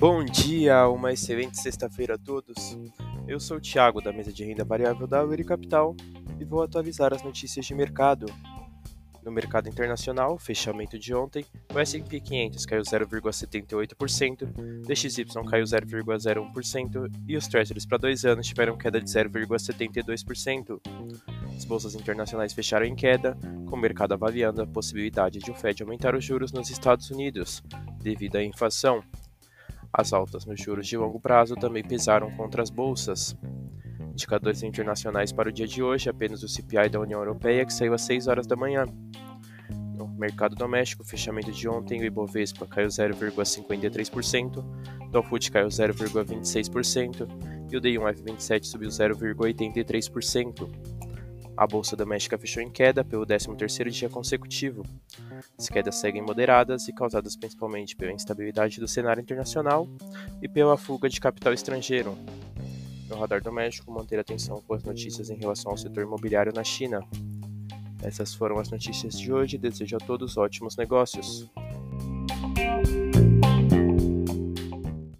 Bom dia, uma excelente sexta-feira a todos. Eu sou o Thiago da mesa de renda variável da Uri Capital e vou atualizar as notícias de mercado. No mercado internacional, fechamento de ontem, o S&P 500 caiu 0,78%, DXY caiu 0,01% e os Treasuries para dois anos tiveram queda de 0,72%. As bolsas internacionais fecharam em queda, com o mercado avaliando a possibilidade de o Fed aumentar os juros nos Estados Unidos, devido à inflação. As altas nos juros de longo prazo também pesaram contra as bolsas. Indicadores internacionais para o dia de hoje, apenas o CPI da União Europeia, que saiu às 6 horas da manhã. No mercado doméstico, fechamento de ontem, o Ibovespa caiu 0,53%, o Dow Food caiu 0,26% e o D1F27 subiu 0,83%. A bolsa doméstica fechou em queda pelo 13º dia consecutivo. As quedas seguem moderadas e causadas principalmente pela instabilidade do cenário internacional e pela fuga de capital estrangeiro. No radar doméstico, manter atenção com as notícias em relação ao setor imobiliário na China. Essas foram as notícias de hoje. Desejo a todos ótimos negócios.